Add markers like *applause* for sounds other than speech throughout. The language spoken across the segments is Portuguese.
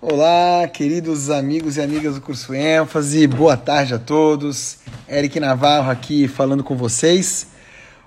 Olá, queridos amigos e amigas do curso ênfase, boa tarde a todos. Eric Navarro aqui falando com vocês.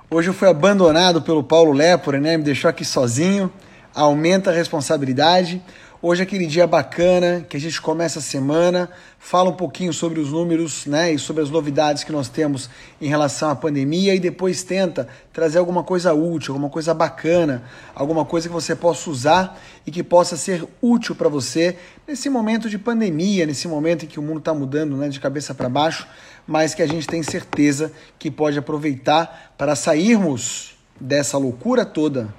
Hoje eu fui abandonado pelo Paulo Lepore, né? Me deixou aqui sozinho. Aumenta a responsabilidade. Hoje é aquele dia bacana que a gente começa a semana, fala um pouquinho sobre os números né, e sobre as novidades que nós temos em relação à pandemia e depois tenta trazer alguma coisa útil, alguma coisa bacana, alguma coisa que você possa usar e que possa ser útil para você nesse momento de pandemia, nesse momento em que o mundo está mudando né, de cabeça para baixo, mas que a gente tem certeza que pode aproveitar para sairmos dessa loucura toda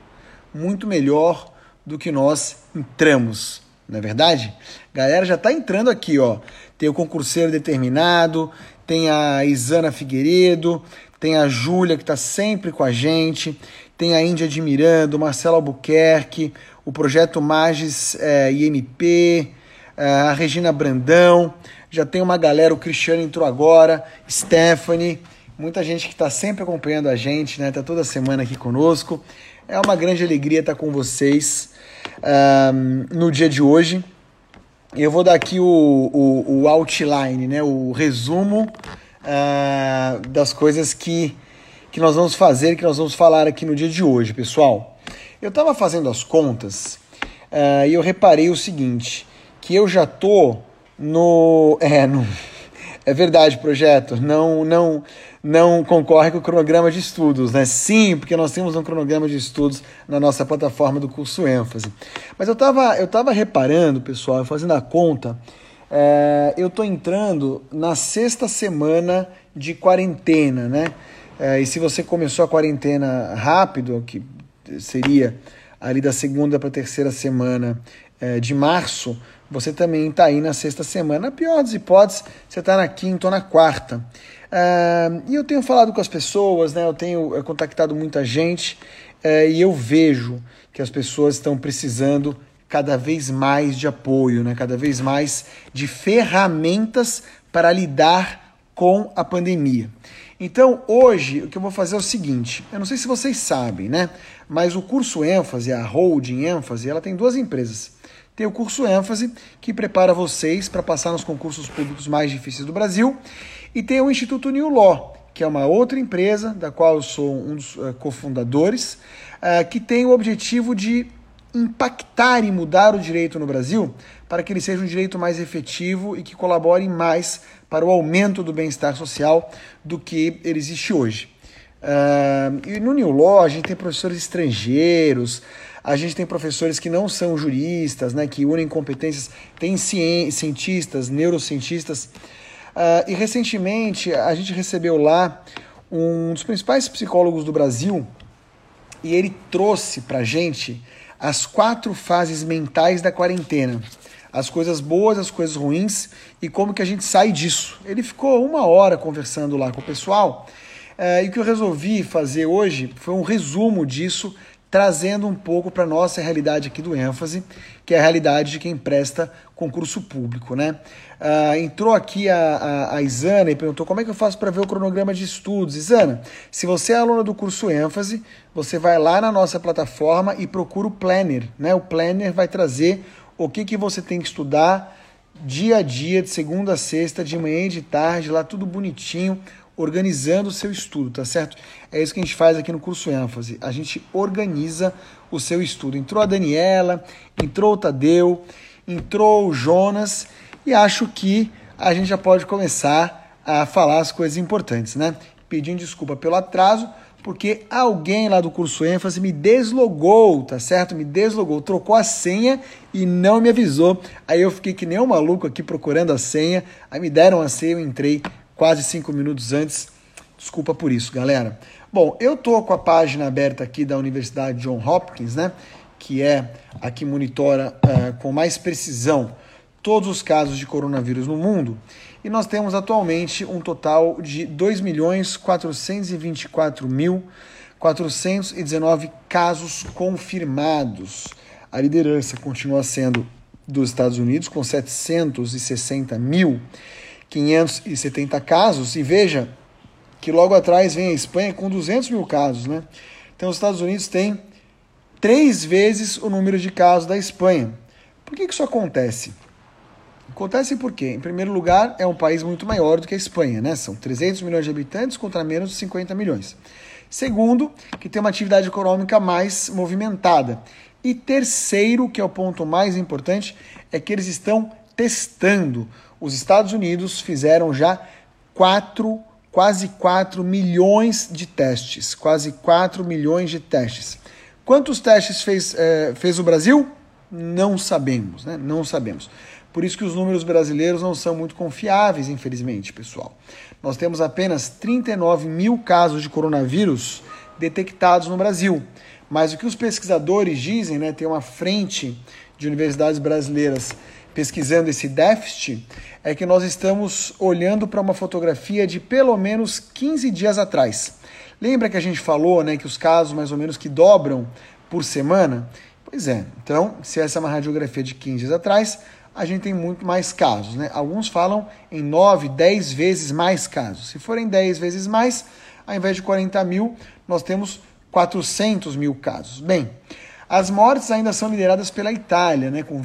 muito melhor do que nós entramos, não é verdade? Galera já está entrando aqui, ó. Tem o concurseiro determinado, tem a Isana Figueiredo, tem a Júlia que está sempre com a gente, tem a Índia admirando, Marcelo Albuquerque, o projeto Magis é, IMP, é, a Regina Brandão, já tem uma galera, o Cristiano entrou agora, Stephanie, muita gente que está sempre acompanhando a gente, né? Tá toda semana aqui conosco. É uma grande alegria estar com vocês um, no dia de hoje. Eu vou dar aqui o, o, o outline, né, o resumo uh, das coisas que, que nós vamos fazer, que nós vamos falar aqui no dia de hoje, pessoal. Eu estava fazendo as contas uh, e eu reparei o seguinte, que eu já tô no... *laughs* É, no, é verdade, projeto, não, não, não concorre com o cronograma de estudos, né? Sim, porque nós temos um cronograma de estudos na nossa plataforma do curso ênfase. Mas eu estava eu tava reparando, pessoal, fazendo a conta, é, eu estou entrando na sexta semana de quarentena, né? É, e se você começou a quarentena rápido, que seria ali da segunda para a terceira semana é, de março, você também está aí na sexta semana. Na pior das hipóteses, você está na quinta ou na quarta. E eu tenho falado com as pessoas, né? eu tenho eh, contactado muita gente uh, e eu vejo que as pessoas estão precisando cada vez mais de apoio, né? cada vez mais de ferramentas para lidar com a pandemia. Então, hoje, o que eu vou fazer é o seguinte: eu não sei se vocês sabem, né? Mas o curso ênfase, a holding ênfase, ela tem duas empresas. Tem o curso ênfase, que prepara vocês para passar nos concursos públicos mais difíceis do Brasil, e tem o Instituto New Law, que é uma outra empresa, da qual eu sou um dos uh, cofundadores, uh, que tem o objetivo de impactar e mudar o direito no Brasil para que ele seja um direito mais efetivo e que colabore mais para o aumento do bem-estar social do que ele existe hoje. Uh, e no New Law a gente tem professores estrangeiros, a gente tem professores que não são juristas, né, que unem competências, tem cientistas, neurocientistas. Uh, e recentemente a gente recebeu lá um dos principais psicólogos do Brasil e ele trouxe para gente as quatro fases mentais da quarentena. As coisas boas, as coisas ruins e como que a gente sai disso. Ele ficou uma hora conversando lá com o pessoal uh, e o que eu resolvi fazer hoje foi um resumo disso trazendo um pouco para nossa realidade aqui do ênfase, que é a realidade de quem presta concurso público. Né? Uh, entrou aqui a, a, a, Isana e perguntou como é que eu faço para ver o cronograma de estudos. Isana, se você é aluna do curso ênfase, você vai lá na nossa plataforma e procura o planner. Né? O planner vai trazer o que, que você tem que estudar dia a dia, de segunda a sexta, de manhã e de tarde, lá tudo bonitinho, organizando o seu estudo, tá certo? É isso que a gente faz aqui no curso ênfase. A gente organiza o seu estudo. Entrou a Daniela, entrou o Tadeu, entrou o Jonas e acho que a gente já pode começar a falar as coisas importantes, né? Pedindo desculpa pelo atraso, porque alguém lá do curso ênfase me deslogou, tá certo? Me deslogou, trocou a senha e não me avisou. Aí eu fiquei que nem um maluco aqui procurando a senha. Aí me deram a senha, eu entrei quase cinco minutos antes. Desculpa por isso, galera. Bom, eu tô com a página aberta aqui da Universidade John Hopkins, né? Que é a que monitora uh, com mais precisão todos os casos de coronavírus no mundo. E nós temos atualmente um total de 2.424.419 casos confirmados. A liderança continua sendo dos Estados Unidos, com 760 mil. 570 casos, e veja que logo atrás vem a Espanha com 200 mil casos, né? Então os Estados Unidos têm três vezes o número de casos da Espanha. Por que, que isso acontece? Acontece por quê? Em primeiro lugar, é um país muito maior do que a Espanha, né? São 300 milhões de habitantes contra menos de 50 milhões. Segundo, que tem uma atividade econômica mais movimentada. E terceiro, que é o ponto mais importante, é que eles estão testando. Os Estados Unidos fizeram já 4, quase 4 milhões de testes. Quase 4 milhões de testes. Quantos testes fez, é, fez o Brasil? Não sabemos, né? Não sabemos. Por isso que os números brasileiros não são muito confiáveis, infelizmente, pessoal. Nós temos apenas 39 mil casos de coronavírus detectados no Brasil. Mas o que os pesquisadores dizem, né, tem uma frente de universidades brasileiras pesquisando esse déficit, é que nós estamos olhando para uma fotografia de pelo menos 15 dias atrás. Lembra que a gente falou né, que os casos mais ou menos que dobram por semana? Pois é, então, se essa é uma radiografia de 15 dias atrás, a gente tem muito mais casos. Né? Alguns falam em 9, 10 vezes mais casos. Se forem 10 vezes mais, ao invés de 40 mil, nós temos 400 mil casos. Bem, as mortes ainda são lideradas pela Itália, né, com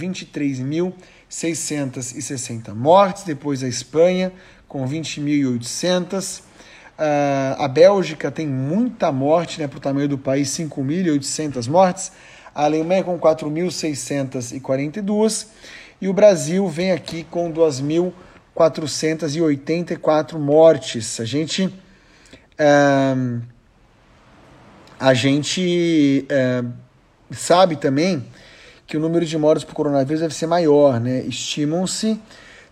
23.660 mortes, depois a Espanha, com 20.800. Uh, ah, a Bélgica tem muita morte né, para o tamanho do país, 5.800 mortes. A Alemanha com 4.642 e o Brasil vem aqui com 2.484 mortes. A gente. Uh, a gente uh, sabe também que o número de mortes por coronavírus deve ser maior, né? Estimam-se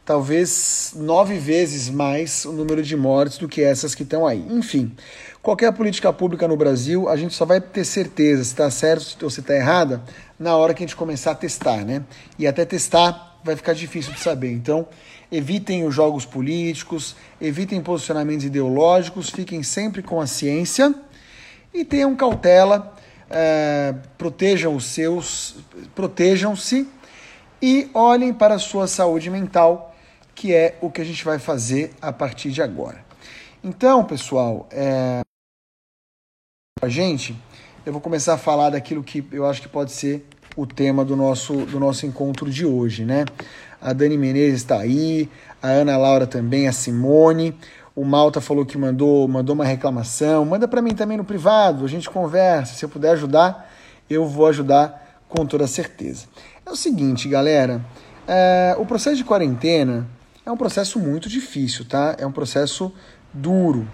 talvez nove vezes mais o número de mortes do que essas que estão aí. Enfim, qualquer política pública no Brasil, a gente só vai ter certeza se está certo ou se está errada na hora que a gente começar a testar, né? E até testar vai ficar difícil de saber. Então, evitem os jogos políticos, evitem posicionamentos ideológicos, fiquem sempre com a ciência e tenham cautela, é, protejam os seus, protejam-se e olhem para a sua saúde mental que é o que a gente vai fazer a partir de agora. Então, pessoal, é... a gente, eu vou começar a falar daquilo que eu acho que pode ser o tema do nosso, do nosso encontro de hoje, né? A Dani Menezes está aí, a Ana Laura também, a Simone, o Malta falou que mandou, mandou uma reclamação, manda para mim também no privado, a gente conversa, se eu puder ajudar, eu vou ajudar com toda certeza. É o seguinte, galera, é, o processo de quarentena é um processo muito difícil, tá? É um processo duro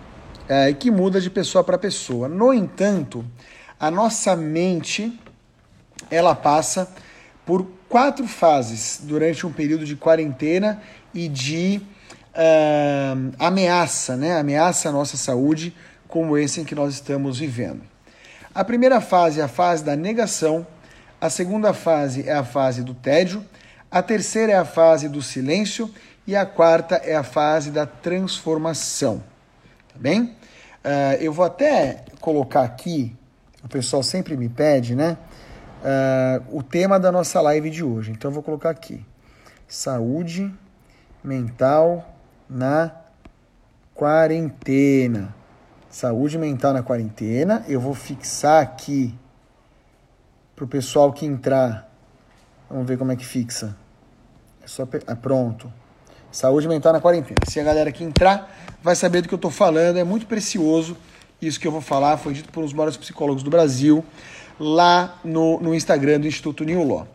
é, que muda de pessoa para pessoa. No entanto, a nossa mente ela passa por quatro fases durante um período de quarentena e de uh, ameaça, né? Ameaça à nossa saúde, como esse em que nós estamos vivendo. A primeira fase é a fase da negação, a segunda fase é a fase do tédio, a terceira é a fase do silêncio e a quarta é a fase da transformação. Tá bem? Uh, eu vou até colocar aqui, o pessoal sempre me pede, né? Uh, o tema da nossa live de hoje. Então eu vou colocar aqui: saúde mental na quarentena. Saúde mental na quarentena. Eu vou fixar aqui para o pessoal que entrar. Vamos ver como é que fixa. É só ah, pronto. Saúde mental na quarentena. Se a galera que entrar vai saber do que eu estou falando, é muito precioso. Isso que eu vou falar foi dito por um dos maiores psicólogos do Brasil, lá no, no Instagram do Instituto New Law.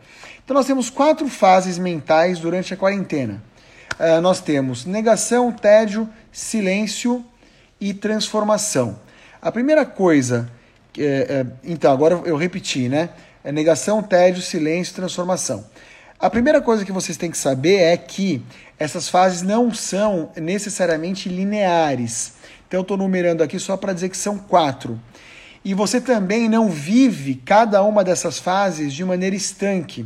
Então nós temos quatro fases mentais durante a quarentena. Uh, nós temos negação, tédio, silêncio e transformação. A primeira coisa, é, é, então agora eu repeti, né? É negação, tédio, silêncio, transformação. A primeira coisa que vocês têm que saber é que essas fases não são necessariamente lineares. Então, eu estou numerando aqui só para dizer que são quatro. E você também não vive cada uma dessas fases de maneira estanque.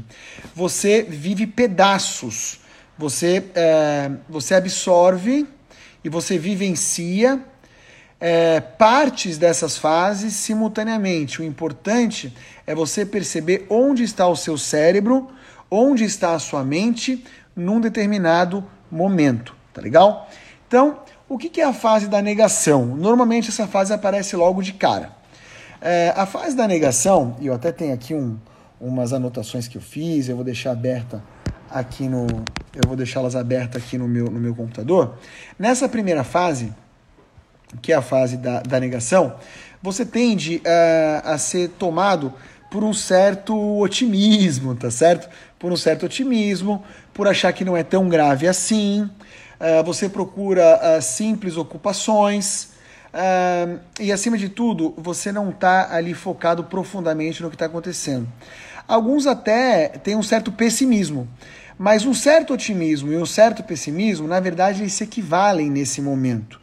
Você vive pedaços. Você, é, você absorve e você vivencia é, partes dessas fases simultaneamente. O importante é você perceber onde está o seu cérebro onde está a sua mente num determinado momento, tá legal? Então, o que é a fase da negação? Normalmente essa fase aparece logo de cara. É, a fase da negação, e eu até tenho aqui um, umas anotações que eu fiz, eu vou deixar aberta aqui no, eu vou deixá-las abertas aqui no meu, no meu computador. Nessa primeira fase, que é a fase da, da negação, você tende uh, a ser tomado por um certo otimismo, tá certo? Por um certo otimismo, por achar que não é tão grave assim. Uh, você procura uh, simples ocupações. Uh, e acima de tudo, você não está ali focado profundamente no que está acontecendo. Alguns até têm um certo pessimismo, mas um certo otimismo e um certo pessimismo, na verdade, eles se equivalem nesse momento.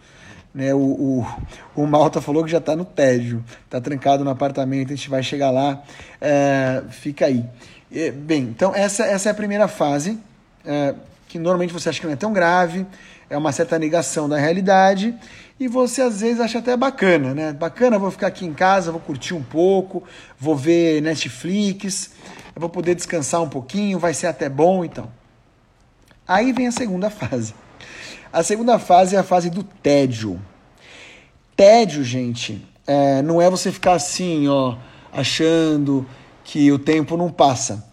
Né, o, o, o Malta falou que já está no tédio, está trancado no apartamento, a gente vai chegar lá, é, fica aí. E, bem, então essa, essa é a primeira fase, é, que normalmente você acha que não é tão grave, é uma certa negação da realidade, e você às vezes acha até bacana, né? Bacana, vou ficar aqui em casa, vou curtir um pouco, vou ver Netflix, vou poder descansar um pouquinho, vai ser até bom então. Aí vem a segunda fase. A segunda fase é a fase do tédio. Tédio, gente, é, não é você ficar assim, ó, achando que o tempo não passa.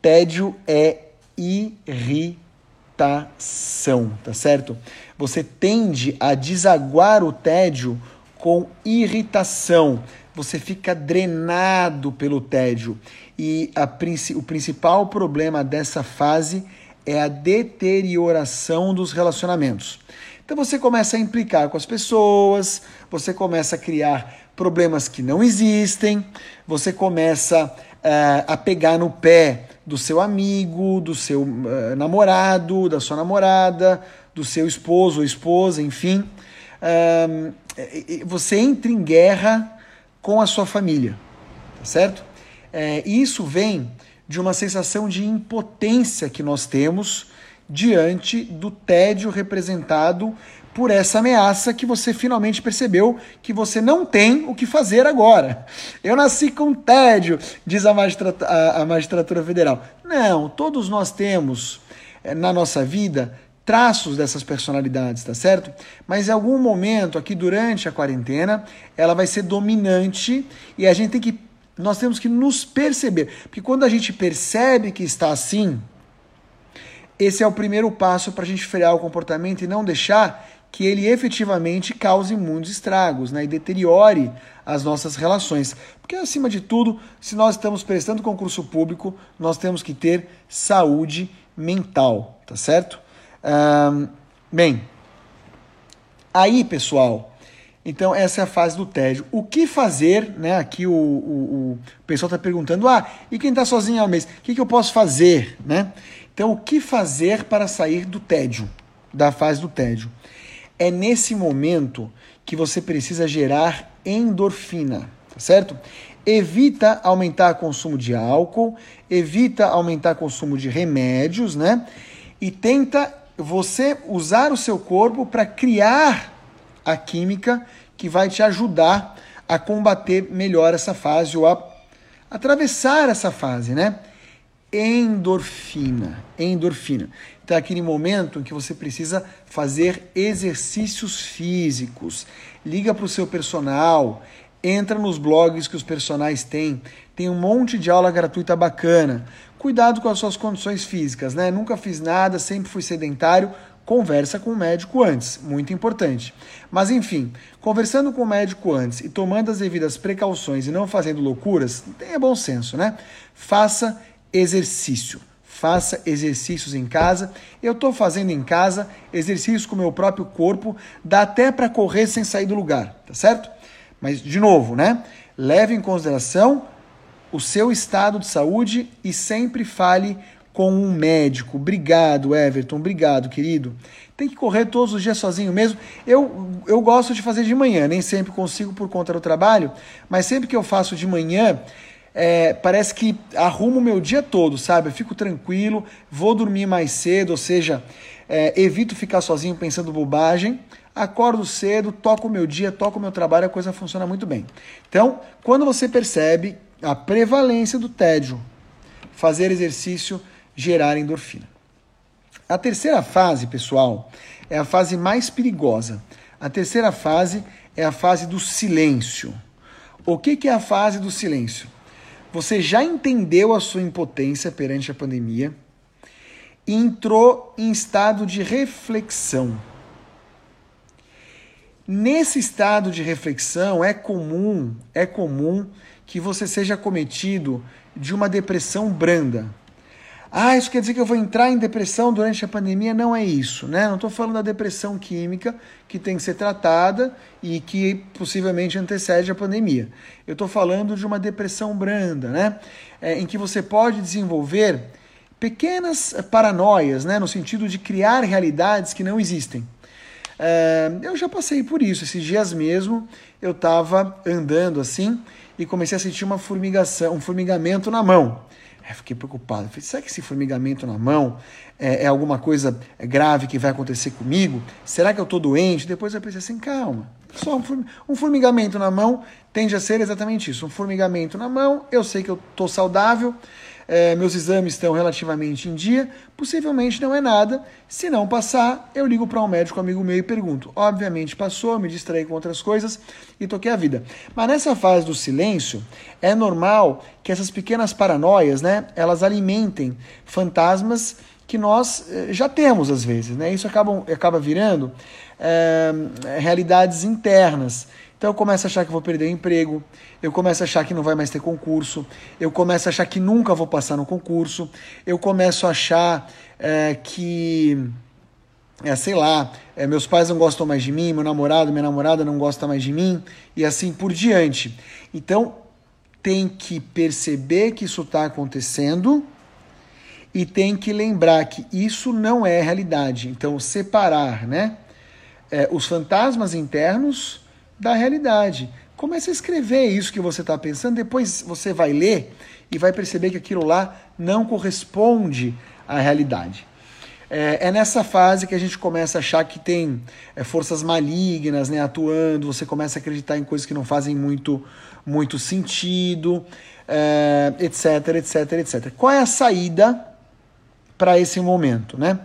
Tédio é irritação, tá certo? Você tende a desaguar o tédio com irritação. Você fica drenado pelo tédio. E a, o principal problema dessa fase é a deterioração dos relacionamentos. Então você começa a implicar com as pessoas, você começa a criar problemas que não existem, você começa uh, a pegar no pé do seu amigo, do seu uh, namorado, da sua namorada, do seu esposo ou esposa, enfim. Uh, você entra em guerra com a sua família, tá certo? É, isso vem de uma sensação de impotência que nós temos diante do tédio representado por essa ameaça que você finalmente percebeu que você não tem o que fazer agora. Eu nasci com tédio, diz a magistratura, a, a magistratura federal. Não, todos nós temos é, na nossa vida traços dessas personalidades, tá certo? Mas em algum momento aqui durante a quarentena, ela vai ser dominante e a gente tem que nós temos que nos perceber, porque quando a gente percebe que está assim, esse é o primeiro passo para a gente frear o comportamento e não deixar que ele efetivamente cause muitos estragos né, e deteriore as nossas relações. Porque, acima de tudo, se nós estamos prestando concurso público, nós temos que ter saúde mental, tá certo? Bem, aí, pessoal, então, essa é a fase do tédio. O que fazer, né? Aqui o, o, o pessoal está perguntando, ah, e quem está sozinho ao mês? O que, que eu posso fazer, né? Então, o que fazer para sair do tédio, da fase do tédio? É nesse momento que você precisa gerar endorfina, tá certo? Evita aumentar o consumo de álcool, evita aumentar o consumo de remédios, né? E tenta você usar o seu corpo para criar a química que vai te ajudar a combater melhor essa fase ou a atravessar essa fase, né? Endorfina, endorfina. Então é aquele momento em que você precisa fazer exercícios físicos. Liga para o seu personal, entra nos blogs que os personagens têm. Tem um monte de aula gratuita bacana. Cuidado com as suas condições físicas, né? Nunca fiz nada, sempre fui sedentário conversa com o médico antes, muito importante. Mas enfim, conversando com o médico antes e tomando as devidas precauções e não fazendo loucuras, tenha bom senso, né? Faça exercício. Faça exercícios em casa. Eu estou fazendo em casa exercícios com o meu próprio corpo, dá até para correr sem sair do lugar, tá certo? Mas, de novo, né? Leve em consideração o seu estado de saúde e sempre fale com um médico. Obrigado, Everton. Obrigado, querido. Tem que correr todos os dias sozinho mesmo. Eu, eu gosto de fazer de manhã, nem sempre consigo por conta do trabalho, mas sempre que eu faço de manhã, é, parece que arrumo o meu dia todo, sabe? Eu fico tranquilo, vou dormir mais cedo, ou seja, é, evito ficar sozinho pensando bobagem. Acordo cedo, toco o meu dia, toco o meu trabalho, a coisa funciona muito bem. Então, quando você percebe a prevalência do tédio, fazer exercício gerar endorfina. A terceira fase, pessoal, é a fase mais perigosa. A terceira fase é a fase do silêncio. O que, que é a fase do silêncio? Você já entendeu a sua impotência perante a pandemia entrou em estado de reflexão. Nesse estado de reflexão é comum, é comum que você seja cometido de uma depressão branda. Ah, isso quer dizer que eu vou entrar em depressão durante a pandemia? Não é isso, né? Não estou falando da depressão química que tem que ser tratada e que possivelmente antecede a pandemia. Eu estou falando de uma depressão branda, né? É, em que você pode desenvolver pequenas paranoias, né? No sentido de criar realidades que não existem. É, eu já passei por isso. Esses dias mesmo eu estava andando assim e comecei a sentir uma formigação, um formigamento na mão. Eu fiquei preocupado. Falei, será que esse formigamento na mão é, é alguma coisa grave que vai acontecer comigo? Será que eu estou doente? Depois eu pensei assim, calma. Só um formigamento na mão tende a ser exatamente isso. Um formigamento na mão, eu sei que eu estou saudável, é, meus exames estão relativamente em dia, possivelmente não é nada. Se não passar, eu ligo para um médico amigo meu e pergunto. Obviamente passou, me distraí com outras coisas e toquei a vida. Mas nessa fase do silêncio, é normal que essas pequenas paranoias, né, elas alimentem fantasmas que nós eh, já temos às vezes, né? Isso acaba, acaba virando é, realidades internas. Então eu começo a achar que vou perder o emprego, eu começo a achar que não vai mais ter concurso, eu começo a achar que nunca vou passar no concurso, eu começo a achar é, que, é, sei lá, é, meus pais não gostam mais de mim, meu namorado, minha namorada não gosta mais de mim, e assim por diante. Então tem que perceber que isso está acontecendo e tem que lembrar que isso não é realidade. Então separar, né? É, os fantasmas internos da realidade. Comece a escrever isso que você está pensando, depois você vai ler e vai perceber que aquilo lá não corresponde à realidade. É, é nessa fase que a gente começa a achar que tem é, forças malignas né, atuando, você começa a acreditar em coisas que não fazem muito, muito sentido, é, etc, etc, etc. Qual é a saída para esse momento? Né?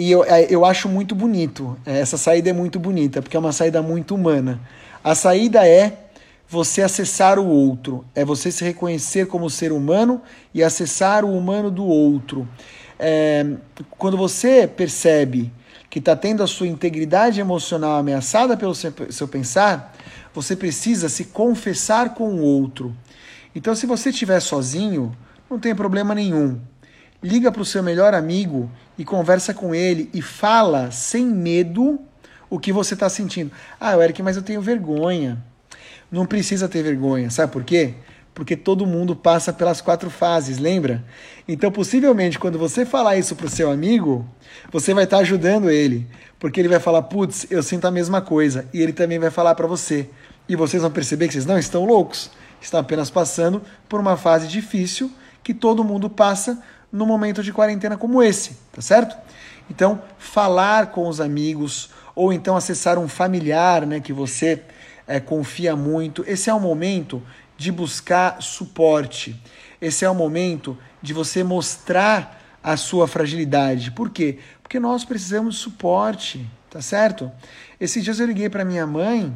E eu, é, eu acho muito bonito. É, essa saída é muito bonita, porque é uma saída muito humana. A saída é você acessar o outro, é você se reconhecer como ser humano e acessar o humano do outro. É, quando você percebe que está tendo a sua integridade emocional ameaçada pelo seu, seu pensar, você precisa se confessar com o outro. Então, se você estiver sozinho, não tem problema nenhum liga para o seu melhor amigo e conversa com ele e fala sem medo o que você está sentindo. Ah, Eric, mas eu tenho vergonha. Não precisa ter vergonha, sabe por quê? Porque todo mundo passa pelas quatro fases, lembra? Então, possivelmente, quando você falar isso para o seu amigo, você vai estar tá ajudando ele, porque ele vai falar, putz, eu sinto a mesma coisa, e ele também vai falar para você. E vocês vão perceber que vocês não estão loucos, estão apenas passando por uma fase difícil que todo mundo passa no momento de quarentena como esse, tá certo? Então, falar com os amigos ou então acessar um familiar, né, que você é, confia muito, esse é o momento de buscar suporte. Esse é o momento de você mostrar a sua fragilidade. Por quê? Porque nós precisamos de suporte, tá certo? Esses dias eu liguei para minha mãe,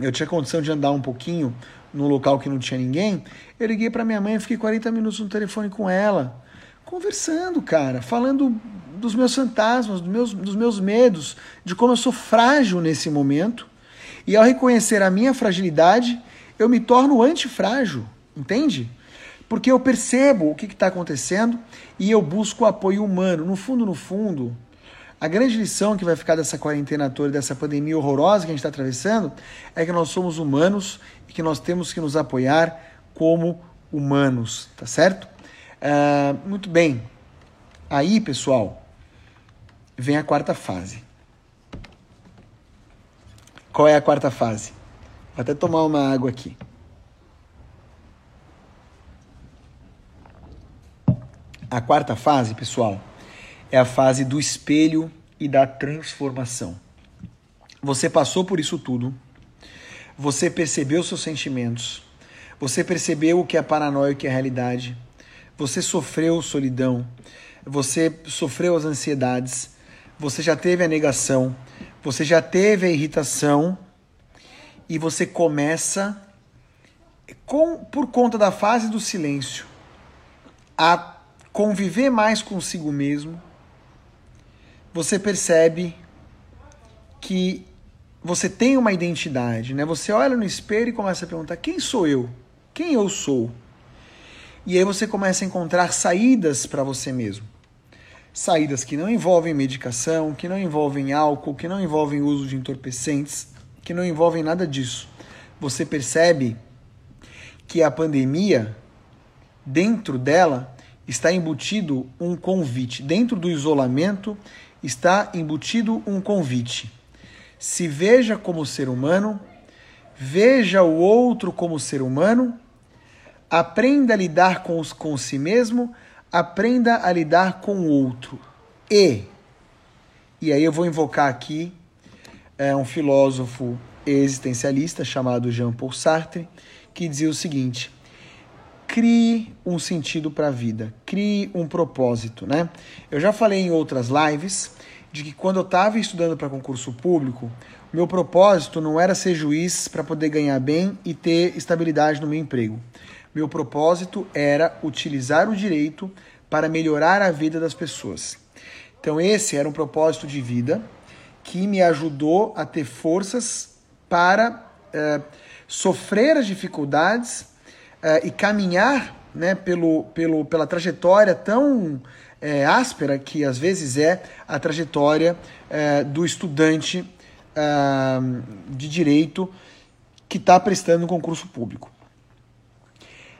eu tinha condição de andar um pouquinho num local que não tinha ninguém, eu liguei para minha mãe e fiquei 40 minutos no telefone com ela conversando, cara, falando dos meus fantasmas, dos meus, dos meus medos, de como eu sou frágil nesse momento. E ao reconhecer a minha fragilidade, eu me torno antifrágil, entende? Porque eu percebo o que está acontecendo e eu busco apoio humano. No fundo, no fundo, a grande lição que vai ficar dessa quarentena toda, dessa pandemia horrorosa que a gente está atravessando, é que nós somos humanos e que nós temos que nos apoiar como humanos, tá certo? Uh, muito bem. Aí, pessoal, vem a quarta fase. Qual é a quarta fase? Vou até tomar uma água aqui. A quarta fase, pessoal, é a fase do espelho e da transformação. Você passou por isso tudo. Você percebeu seus sentimentos. Você percebeu o que é paranoia e o que é realidade você sofreu solidão, você sofreu as ansiedades, você já teve a negação, você já teve a irritação e você começa com por conta da fase do silêncio a conviver mais consigo mesmo, você percebe que você tem uma identidade, né? Você olha no espelho e começa a perguntar: quem sou eu? Quem eu sou? E aí você começa a encontrar saídas para você mesmo. Saídas que não envolvem medicação, que não envolvem álcool, que não envolvem uso de entorpecentes, que não envolvem nada disso. Você percebe que a pandemia, dentro dela, está embutido um convite. Dentro do isolamento está embutido um convite. Se veja como ser humano, veja o outro como ser humano, aprenda a lidar com, os, com si mesmo, aprenda a lidar com o outro. E, e aí eu vou invocar aqui é, um filósofo existencialista chamado Jean-Paul Sartre, que dizia o seguinte: crie um sentido para a vida, crie um propósito, né? Eu já falei em outras lives de que quando eu estava estudando para concurso público, meu propósito não era ser juiz para poder ganhar bem e ter estabilidade no meu emprego. Meu propósito era utilizar o direito para melhorar a vida das pessoas. Então, esse era um propósito de vida que me ajudou a ter forças para é, sofrer as dificuldades é, e caminhar né, pelo, pelo, pela trajetória tão é, áspera que às vezes é a trajetória é, do estudante é, de direito que está prestando um concurso público.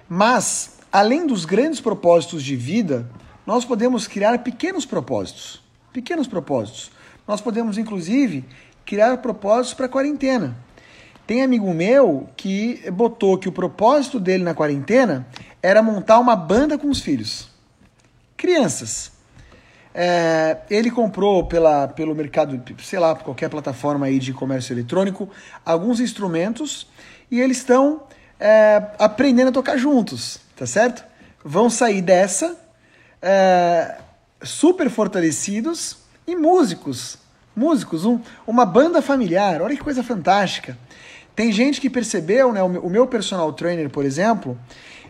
Mas, além dos grandes propósitos de vida, nós podemos criar pequenos propósitos. Pequenos propósitos. Nós podemos, inclusive, criar propósitos para a quarentena. Tem amigo meu que botou que o propósito dele na quarentena era montar uma banda com os filhos crianças. É, ele comprou pela, pelo mercado, sei lá, qualquer plataforma aí de comércio eletrônico, alguns instrumentos e eles estão é, aprendendo a tocar juntos, tá certo? Vão sair dessa é, super fortalecidos e músicos. Músicos, um, uma banda familiar, olha que coisa fantástica. Tem gente que percebeu, né? O meu personal trainer, por exemplo,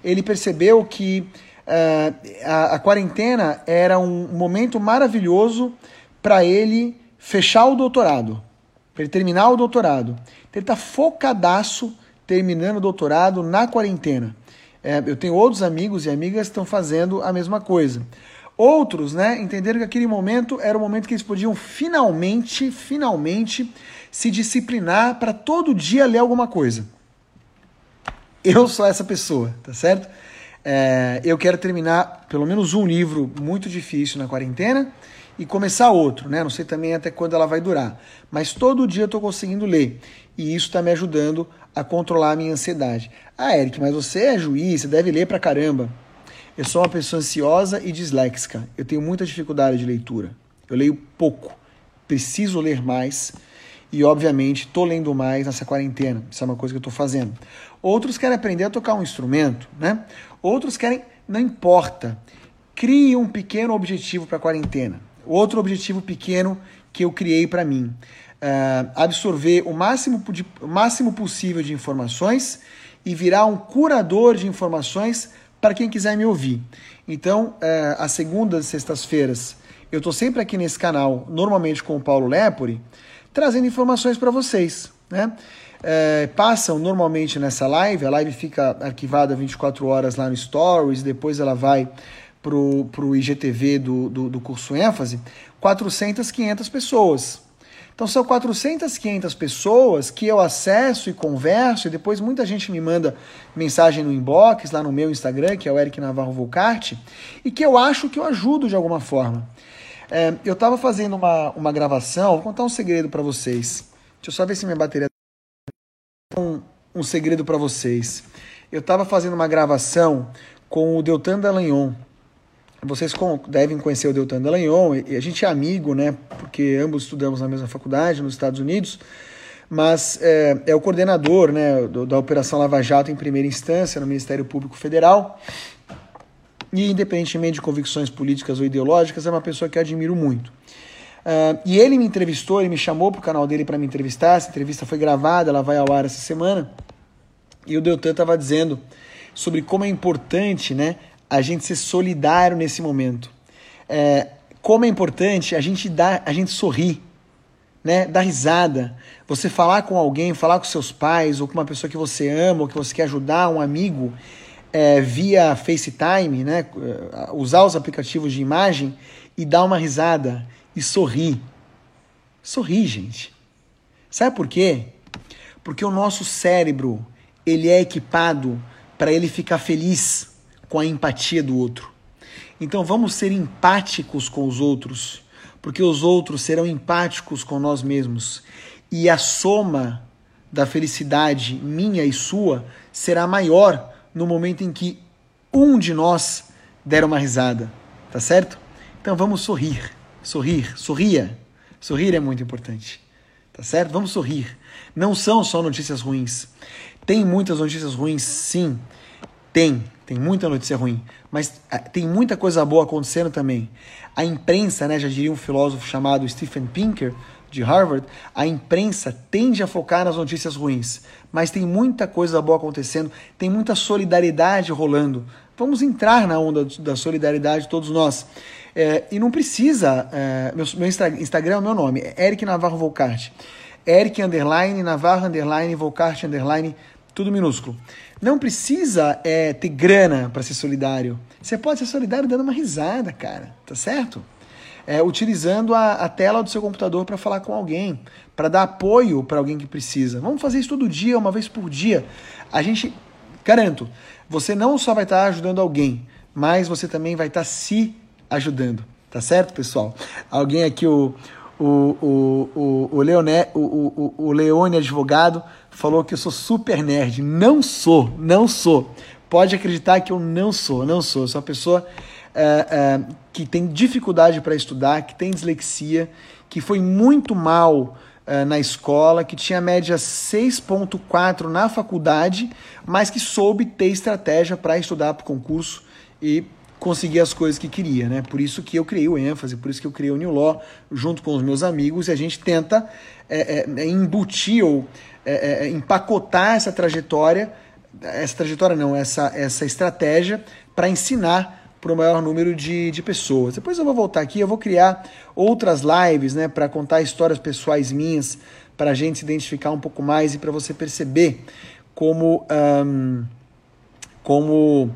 ele percebeu que Uh, a, a, quarentena era um momento maravilhoso para ele fechar o doutorado, para ele terminar o doutorado. Então, ele está focadaço terminando o doutorado na quarentena. É, eu tenho outros amigos e amigas que estão fazendo a mesma coisa. Outros, né, entenderam que aquele momento era o momento que eles podiam finalmente, finalmente se disciplinar para todo dia ler alguma coisa. Eu sou essa pessoa, tá certo? É, eu quero terminar pelo menos um livro muito difícil na quarentena e começar outro, né? Não sei também até quando ela vai durar, mas todo dia eu estou conseguindo ler e isso está me ajudando a controlar a minha ansiedade. Ah, Eric, mas você é juiz, você deve ler pra caramba. Eu sou uma pessoa ansiosa e disléxica. Eu tenho muita dificuldade de leitura. Eu leio pouco. Preciso ler mais. E, obviamente, estou lendo mais nessa quarentena. Isso é uma coisa que eu estou fazendo. Outros querem aprender a tocar um instrumento, né? Outros querem, não importa, crie um pequeno objetivo para a quarentena. Outro objetivo pequeno que eu criei para mim. Uh, absorver o máximo, de, o máximo possível de informações e virar um curador de informações para quem quiser me ouvir. Então, uh, às segundas e sextas-feiras, eu estou sempre aqui nesse canal, normalmente com o Paulo Lepori, trazendo informações para vocês. Né? é, passam normalmente nessa live, a live fica arquivada 24 horas lá no Stories, depois ela vai para o IGTV do, do, do curso ênfase, 400, 500 pessoas. Então são 400, 500 pessoas que eu acesso e converso, e depois muita gente me manda mensagem no inbox, lá no meu Instagram, que é o Eric Navarro Volcarte, e que eu acho que eu ajudo de alguma forma. É, eu estava fazendo uma, uma gravação, vou contar um segredo para vocês. Deixa eu só ver se minha bateria um, um segredo para vocês. Eu estava fazendo uma gravação com o Deltan Dallagnol. Vocês devem conhecer o Deltan Dallagnol, e a gente é amigo, né? Porque ambos estudamos na mesma faculdade nos Estados Unidos, mas é, é o coordenador né, do, da Operação Lava Jato em primeira instância no Ministério Público Federal. E, independentemente de convicções políticas ou ideológicas, é uma pessoa que eu admiro muito. Uh, e ele me entrevistou, ele me chamou para o canal dele para me entrevistar. Essa entrevista foi gravada, ela vai ao ar essa semana. E o Deltan estava dizendo sobre como é importante né, a gente ser solidário nesse momento. É, como é importante a gente dar, a gente sorrir, né? Dar risada. Você falar com alguém, falar com seus pais, ou com uma pessoa que você ama, ou que você quer ajudar, um amigo, é, via FaceTime, né? Usar os aplicativos de imagem e dar uma risada e sorrir. Sorrir, gente. Sabe por quê? Porque o nosso cérebro, ele é equipado para ele ficar feliz com a empatia do outro. Então vamos ser empáticos com os outros, porque os outros serão empáticos com nós mesmos. E a soma da felicidade minha e sua será maior no momento em que um de nós der uma risada, tá certo? Então vamos sorrir, sorrir, sorria. Sorrir é muito importante, tá certo? Vamos sorrir. Não são só notícias ruins. Tem muitas notícias ruins, sim. Tem, tem muita notícia ruim, mas ah, tem muita coisa boa acontecendo também. A imprensa, né, já diria um filósofo chamado Stephen Pinker, de Harvard, a imprensa tende a focar nas notícias ruins, mas tem muita coisa boa acontecendo, tem muita solidariedade rolando. Vamos entrar na onda da solidariedade todos nós. É, e não precisa. É, meu, meu Instagram é o meu nome, é Eric Navarro Volcart. Eric underline, Navarro underline, Volcart underline, tudo minúsculo. Não precisa é, ter grana para ser solidário. Você pode ser solidário dando uma risada, cara, tá certo? É, utilizando a, a tela do seu computador para falar com alguém, para dar apoio para alguém que precisa. Vamos fazer isso todo dia, uma vez por dia. A gente, garanto, você não só vai estar tá ajudando alguém, mas você também vai estar tá se ajudando. Tá certo, pessoal? Alguém aqui, o, o, o, o, o, Leone, o, o, o Leone Advogado, falou que eu sou super nerd. Não sou, não sou. Pode acreditar que eu não sou, não sou. Eu sou uma pessoa é, é, que tem dificuldade para estudar, que tem dislexia, que foi muito mal é, na escola, que tinha média 6,4 na faculdade, mas que soube ter estratégia para estudar para o concurso e conseguir as coisas que queria, né? Por isso que eu criei o ênfase, por isso que eu criei o New Law junto com os meus amigos e a gente tenta é, é, embutir ou é, é empacotar essa trajetória, essa trajetória não, essa, essa estratégia para ensinar para o maior número de, de pessoas. Depois eu vou voltar aqui, eu vou criar outras lives, né, para contar histórias pessoais minhas, para a gente se identificar um pouco mais e para você perceber como um, como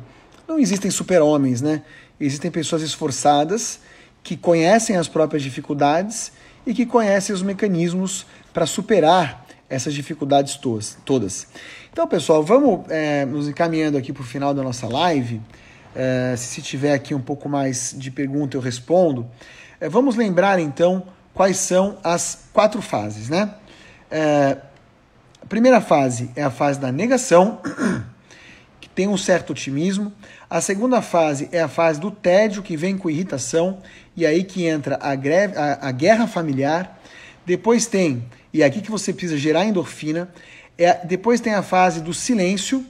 não existem super-homens, né? Existem pessoas esforçadas que conhecem as próprias dificuldades e que conhecem os mecanismos para superar essas dificuldades todas. Então, pessoal, vamos é, nos encaminhando aqui para o final da nossa live. É, se tiver aqui um pouco mais de pergunta, eu respondo. É, vamos lembrar então quais são as quatro fases, né? É, a primeira fase é a fase da negação, *clears throat* tem um certo otimismo. A segunda fase é a fase do tédio, que vem com irritação, e aí que entra a, greve, a, a guerra familiar. Depois tem, e é aqui que você precisa gerar endorfina. É, depois tem a fase do silêncio,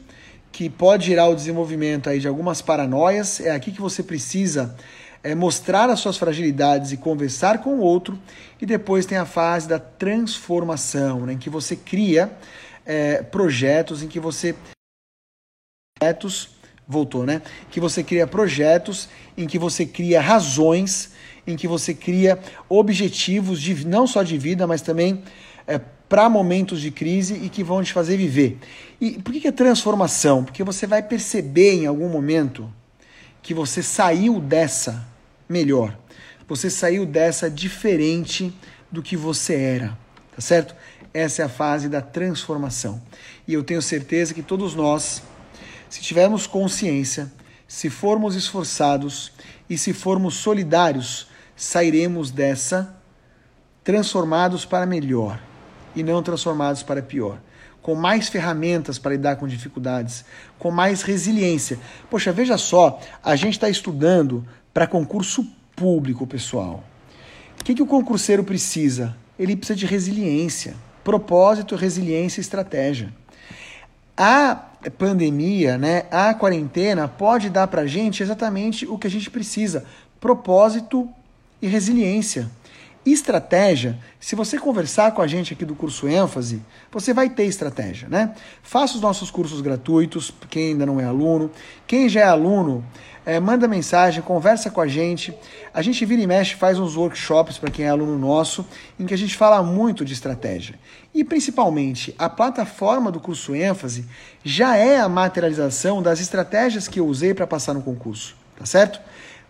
que pode gerar o desenvolvimento aí de algumas paranoias. É aqui que você precisa é, mostrar as suas fragilidades e conversar com o outro. E depois tem a fase da transformação, né, em que você cria é, projetos, em que você projetos voltou, né? Que você cria projetos, em que você cria razões, em que você cria objetivos de não só de vida, mas também é, para momentos de crise e que vão te fazer viver. E por que é transformação? Porque você vai perceber em algum momento que você saiu dessa melhor. Você saiu dessa diferente do que você era, tá certo? Essa é a fase da transformação. E eu tenho certeza que todos nós, se tivermos consciência, se formos esforçados e se formos solidários, sairemos dessa transformados para melhor e não transformados para pior. Com mais ferramentas para lidar com dificuldades, com mais resiliência. Poxa, veja só, a gente está estudando para concurso público, pessoal. O que, que o concurseiro precisa? Ele precisa de resiliência. Propósito, resiliência e estratégia. A pandemia, né, a quarentena pode dar para a gente exatamente o que a gente precisa: propósito e resiliência. Estratégia, se você conversar com a gente aqui do curso ênfase, você vai ter estratégia, né? Faça os nossos cursos gratuitos, quem ainda não é aluno. Quem já é aluno, É, manda mensagem, conversa com a gente. A gente vira e mexe, faz uns workshops para quem é aluno nosso, em que a gente fala muito de estratégia. E principalmente, a plataforma do curso ênfase já é a materialização das estratégias que eu usei para passar no concurso, tá certo?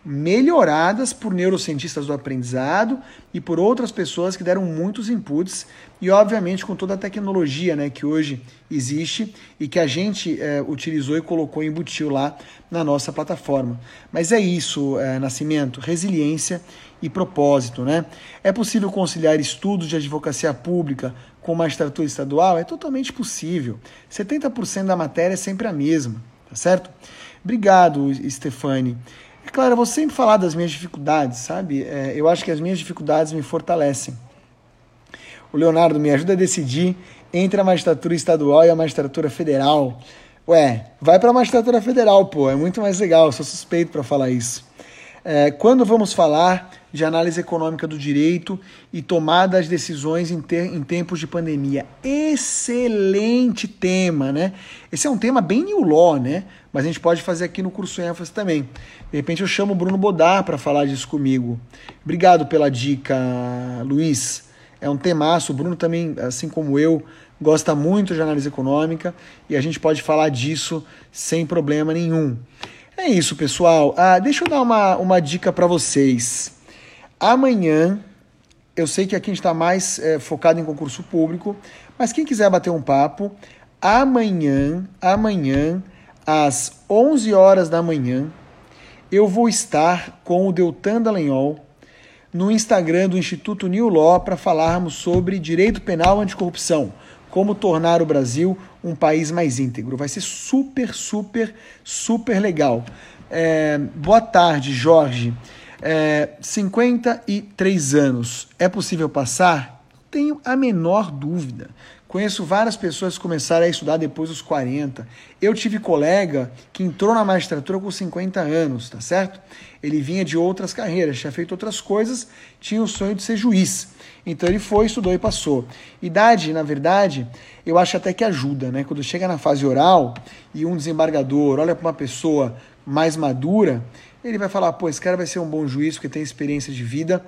Melhoradas por neurocientistas do aprendizado e por outras pessoas que deram muitos inputs e, obviamente, com toda a tecnologia né, que hoje existe e que a gente é, utilizou e colocou, embutiu lá na nossa plataforma. Mas é isso, é, Nascimento, resiliência e propósito. Né? É possível conciliar estudos de advocacia pública com magistratura estadual? É totalmente possível. 70% da matéria é sempre a mesma, tá certo? Obrigado, Stefani. É claro, eu vou sempre falar das minhas dificuldades, sabe? É, eu acho que as minhas dificuldades me fortalecem. O Leonardo me ajuda a decidir entre a magistratura estadual e a magistratura federal. Ué, vai para a magistratura federal, pô, é muito mais legal, sou suspeito para falar isso. É, quando vamos falar de análise econômica do direito e tomada das decisões em, ter, em tempos de pandemia. Excelente tema, né? Esse é um tema bem new law, né? Mas a gente pode fazer aqui no curso ênfase também. De repente eu chamo o Bruno Bodar para falar disso comigo. Obrigado pela dica, Luiz. É um temaço. O Bruno também, assim como eu, gosta muito de análise econômica e a gente pode falar disso sem problema nenhum. É isso, pessoal. Ah, deixa eu dar uma, uma dica para vocês. Amanhã, eu sei que aqui a gente está mais é, focado em concurso público, mas quem quiser bater um papo, amanhã, amanhã, às 11 horas da manhã, eu vou estar com o Deltan Dallagnol no Instagram do Instituto New Law para falarmos sobre direito penal anticorrupção, como tornar o Brasil um país mais íntegro. Vai ser super, super, super legal. É, boa tarde, Jorge. É, 53 anos, é possível passar? Tenho a menor dúvida. Conheço várias pessoas que começaram a estudar depois dos 40. Eu tive colega que entrou na magistratura com 50 anos, tá certo? Ele vinha de outras carreiras, tinha feito outras coisas, tinha o sonho de ser juiz. Então ele foi, estudou e passou. Idade, na verdade, eu acho até que ajuda, né? Quando chega na fase oral e um desembargador olha para uma pessoa mais madura, ele vai falar: pô, esse cara vai ser um bom juiz porque tem experiência de vida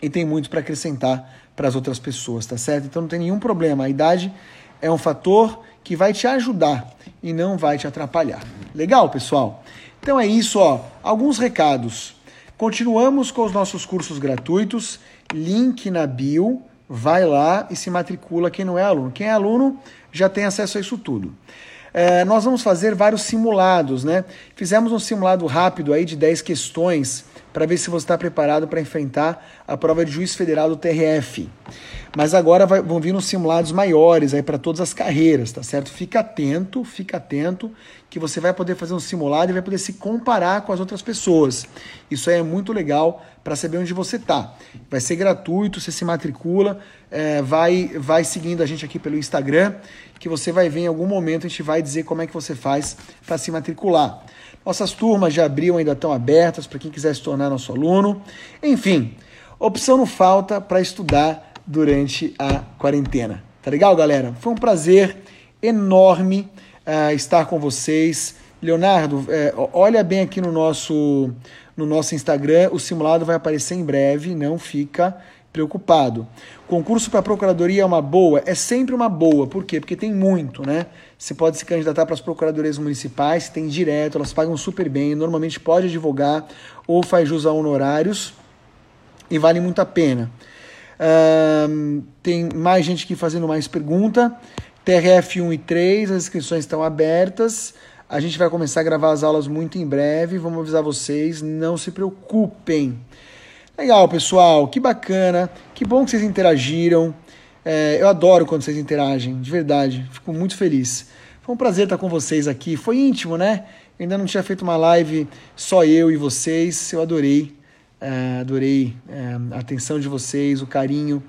e tem muito para acrescentar para as outras pessoas, tá certo? Então não tem nenhum problema. A idade é um fator que vai te ajudar e não vai te atrapalhar. Legal, pessoal? Então é isso, ó. Alguns recados. Continuamos com os nossos cursos gratuitos. Link na bio. Vai lá e se matricula quem não é aluno. Quem é aluno já tem acesso a isso tudo é, nós vamos fazer vários simulados, né? Fizemos um simulado rápido aí de 10 questões para ver se você está preparado para enfrentar a prova de juiz federal do TRF. Mas agora vai, vão vir uns simulados maiores aí para todas as carreiras, tá certo? Fica atento, fica atento que você vai poder fazer um simulado e vai poder se comparar com as outras pessoas. Isso aí é muito legal para saber onde você está. Vai ser gratuito, você se matricula, é, vai, vai seguindo a gente aqui pelo Instagram, que você vai ver em algum momento, a gente vai dizer como é que você faz para se matricular. Nossas turmas de abril ainda estão abertas para quem quiser se tornar nosso aluno. Enfim, opção não falta para estudar durante a quarentena. Tá legal, galera? Foi um prazer enorme uh, estar com vocês. Leonardo, é, olha bem aqui no nosso, no nosso Instagram, o simulado vai aparecer em breve, não fica preocupado. Concurso para procuradoria é uma boa? É sempre uma boa. Por quê? Porque tem muito, né? Você pode se candidatar para as procuradorias municipais, tem direto, elas pagam super bem, normalmente pode advogar ou faz jus a honorários e vale muito a pena. Um, tem mais gente aqui fazendo mais pergunta. TRF 1 e 3, as inscrições estão abertas. A gente vai começar a gravar as aulas muito em breve. Vamos avisar vocês, não se preocupem. Legal, pessoal, que bacana. Que bom que vocês interagiram. É, eu adoro quando vocês interagem, de verdade. Fico muito feliz. Foi um prazer estar com vocês aqui. Foi íntimo, né? Eu ainda não tinha feito uma live só eu e vocês. Eu adorei. É, adorei é, a atenção de vocês, o carinho